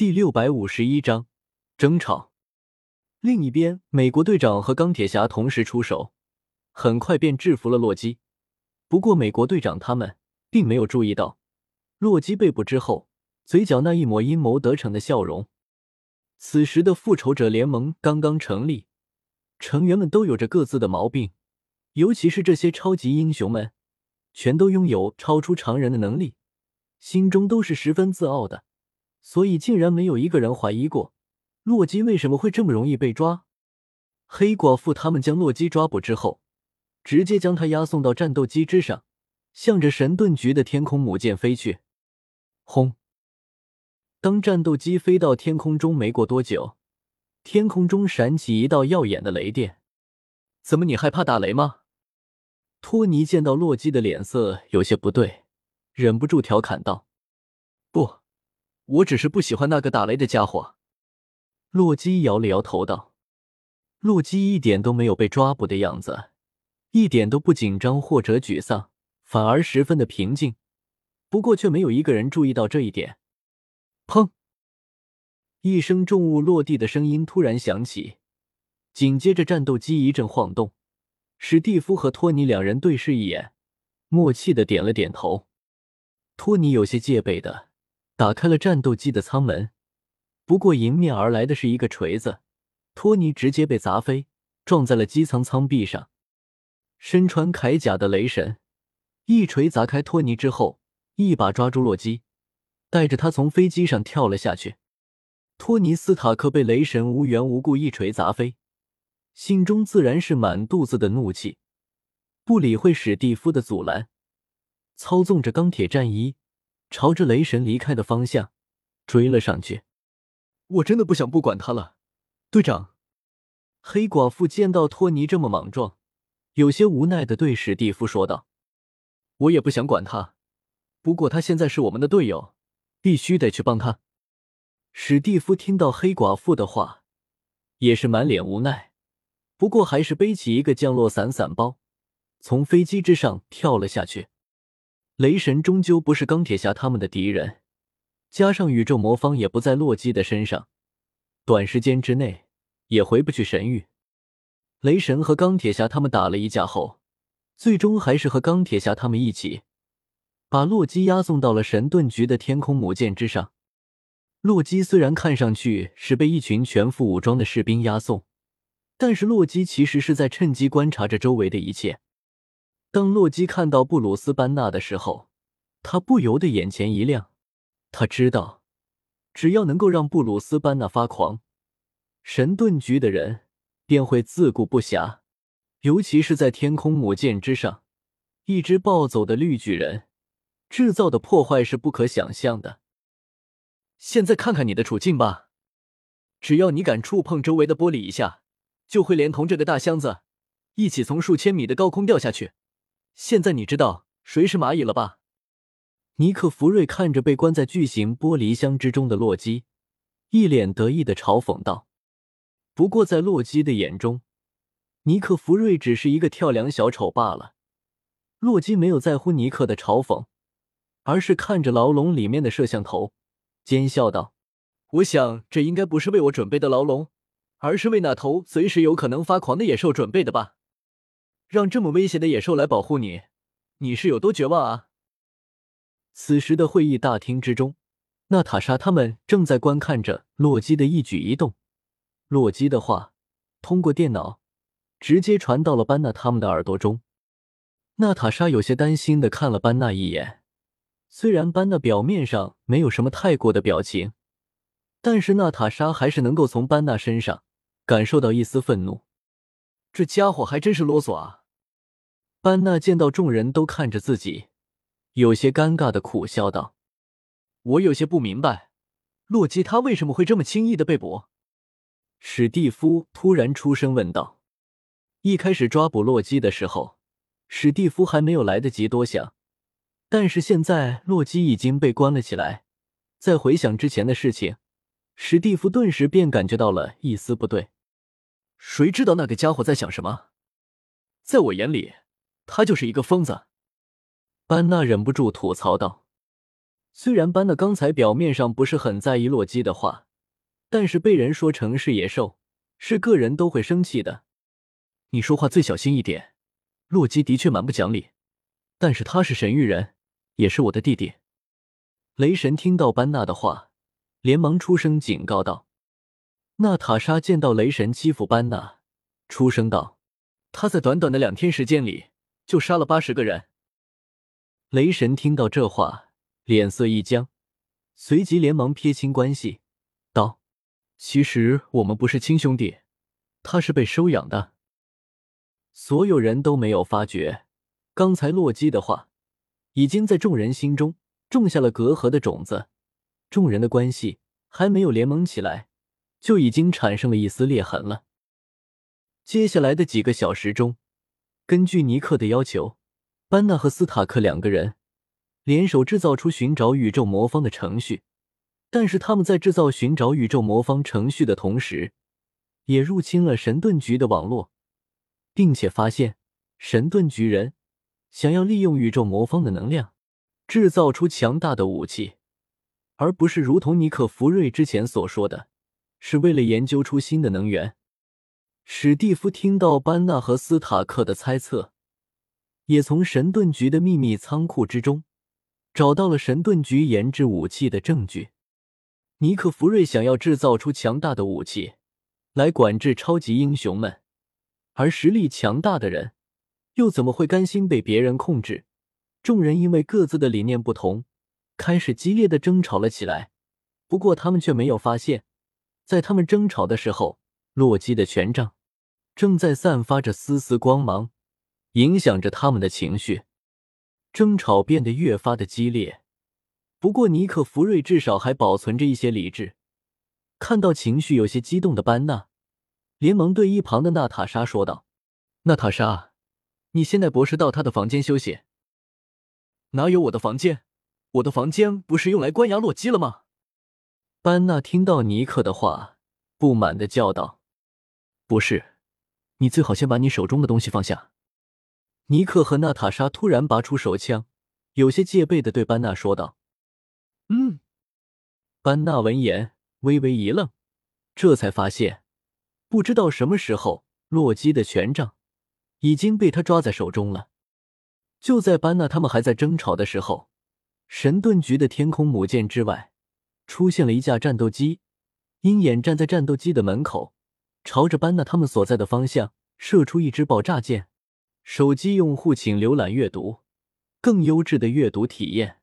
第六百五十一章争吵。另一边，美国队长和钢铁侠同时出手，很快便制服了洛基。不过，美国队长他们并没有注意到，洛基被捕之后，嘴角那一抹阴谋得逞的笑容。此时的复仇者联盟刚刚成立，成员们都有着各自的毛病，尤其是这些超级英雄们，全都拥有超出常人的能力，心中都是十分自傲的。所以，竟然没有一个人怀疑过洛基为什么会这么容易被抓。黑寡妇他们将洛基抓捕之后，直接将他押送到战斗机之上，向着神盾局的天空母舰飞去。轰！当战斗机飞到天空中没过多久，天空中闪起一道耀眼的雷电。怎么，你害怕打雷吗？托尼见到洛基的脸色有些不对，忍不住调侃道：“不。”我只是不喜欢那个打雷的家伙。洛基摇了摇头道：“洛基一点都没有被抓捕的样子，一点都不紧张或者沮丧，反而十分的平静。不过，却没有一个人注意到这一点。”砰！一声重物落地的声音突然响起，紧接着战斗机一阵晃动。史蒂夫和托尼两人对视一眼，默契的点了点头。托尼有些戒备的。打开了战斗机的舱门，不过迎面而来的是一个锤子，托尼直接被砸飞，撞在了机舱舱壁上。身穿铠甲的雷神一锤砸开托尼之后，一把抓住洛基，带着他从飞机上跳了下去。托尼斯塔克被雷神无缘无故一锤砸飞，心中自然是满肚子的怒气，不理会史蒂夫的阻拦，操纵着钢铁战衣。朝着雷神离开的方向追了上去。我真的不想不管他了，队长。黑寡妇见到托尼这么莽撞，有些无奈的对史蒂夫说道：“我也不想管他，不过他现在是我们的队友，必须得去帮他。”史蒂夫听到黑寡妇的话，也是满脸无奈，不过还是背起一个降落伞伞包，从飞机之上跳了下去。雷神终究不是钢铁侠他们的敌人，加上宇宙魔方也不在洛基的身上，短时间之内也回不去神域。雷神和钢铁侠他们打了一架后，最终还是和钢铁侠他们一起把洛基押送到了神盾局的天空母舰之上。洛基虽然看上去是被一群全副武装的士兵押送，但是洛基其实是在趁机观察着周围的一切。当洛基看到布鲁斯班纳的时候，他不由得眼前一亮。他知道，只要能够让布鲁斯班纳发狂，神盾局的人便会自顾不暇。尤其是在天空母舰之上，一只暴走的绿巨人制造的破坏是不可想象的。现在看看你的处境吧，只要你敢触碰周围的玻璃一下，就会连同这个大箱子一起从数千米的高空掉下去。现在你知道谁是蚂蚁了吧？尼克·福瑞看着被关在巨型玻璃箱之中的洛基，一脸得意的嘲讽道。不过在洛基的眼中，尼克·福瑞只是一个跳梁小丑罢了。洛基没有在乎尼克的嘲讽，而是看着牢笼里面的摄像头，奸笑道：“我想这应该不是为我准备的牢笼，而是为那头随时有可能发狂的野兽准备的吧。”让这么危险的野兽来保护你，你是有多绝望啊！此时的会议大厅之中，娜塔莎他们正在观看着洛基的一举一动。洛基的话通过电脑直接传到了班纳他们的耳朵中。娜塔莎有些担心的看了班纳一眼，虽然班纳表面上没有什么太过的表情，但是娜塔莎还是能够从班纳身上感受到一丝愤怒。这家伙还真是啰嗦啊！班纳见到众人都看着自己，有些尴尬的苦笑道：“我有些不明白，洛基他为什么会这么轻易的被捕？”史蒂夫突然出声问道：“一开始抓捕洛基的时候，史蒂夫还没有来得及多想，但是现在洛基已经被关了起来，在回想之前的事情，史蒂夫顿时便感觉到了一丝不对。谁知道那个家伙在想什么？在我眼里。”他就是一个疯子，班纳忍不住吐槽道。虽然班纳刚才表面上不是很在意洛基的话，但是被人说成是野兽，是个人都会生气的。你说话最小心一点。洛基的确蛮不讲理，但是他是神域人，也是我的弟弟。雷神听到班纳的话，连忙出声警告道：“娜塔莎见到雷神欺负班纳，出声道：他在短短的两天时间里就杀了八十个人。”雷神听到这话。脸色一僵，随即连忙撇清关系，道：“其实我们不是亲兄弟，他是被收养的。”所有人都没有发觉，刚才洛基的话已经在众人心中种下了隔阂的种子。众人的关系还没有联盟起来，就已经产生了一丝裂痕了。接下来的几个小时中，根据尼克的要求，班纳和斯塔克两个人。联手制造出寻找宇宙魔方的程序，但是他们在制造寻找宇宙魔方程序的同时，也入侵了神盾局的网络，并且发现神盾局人想要利用宇宙魔方的能量制造出强大的武器，而不是如同尼克福瑞之前所说的，是为了研究出新的能源。史蒂夫听到班纳和斯塔克的猜测，也从神盾局的秘密仓库之中。找到了神盾局研制武器的证据。尼克弗瑞想要制造出强大的武器来管制超级英雄们，而实力强大的人又怎么会甘心被别人控制？众人因为各自的理念不同，开始激烈的争吵了起来。不过他们却没有发现，在他们争吵的时候，洛基的权杖正在散发着丝丝光芒，影响着他们的情绪。争吵变得越发的激烈，不过尼克福瑞至少还保存着一些理智。看到情绪有些激动的班纳，连忙对一旁的娜塔莎说道：“娜塔莎，你先带博士到他的房间休息。”“哪有我的房间？我的房间不是用来关押洛基了吗？”班纳听到尼克的话，不满的叫道：“不是，你最好先把你手中的东西放下。”尼克和娜塔莎突然拔出手枪，有些戒备的对班纳说道：“嗯。”班纳闻言微微一愣，这才发现，不知道什么时候，洛基的权杖已经被他抓在手中了。就在班纳他们还在争吵的时候，神盾局的天空母舰之外出现了一架战斗机，鹰眼站在战斗机的门口，朝着班纳他们所在的方向射出一支爆炸箭。手机用户请浏览阅读，更优质的阅读体验。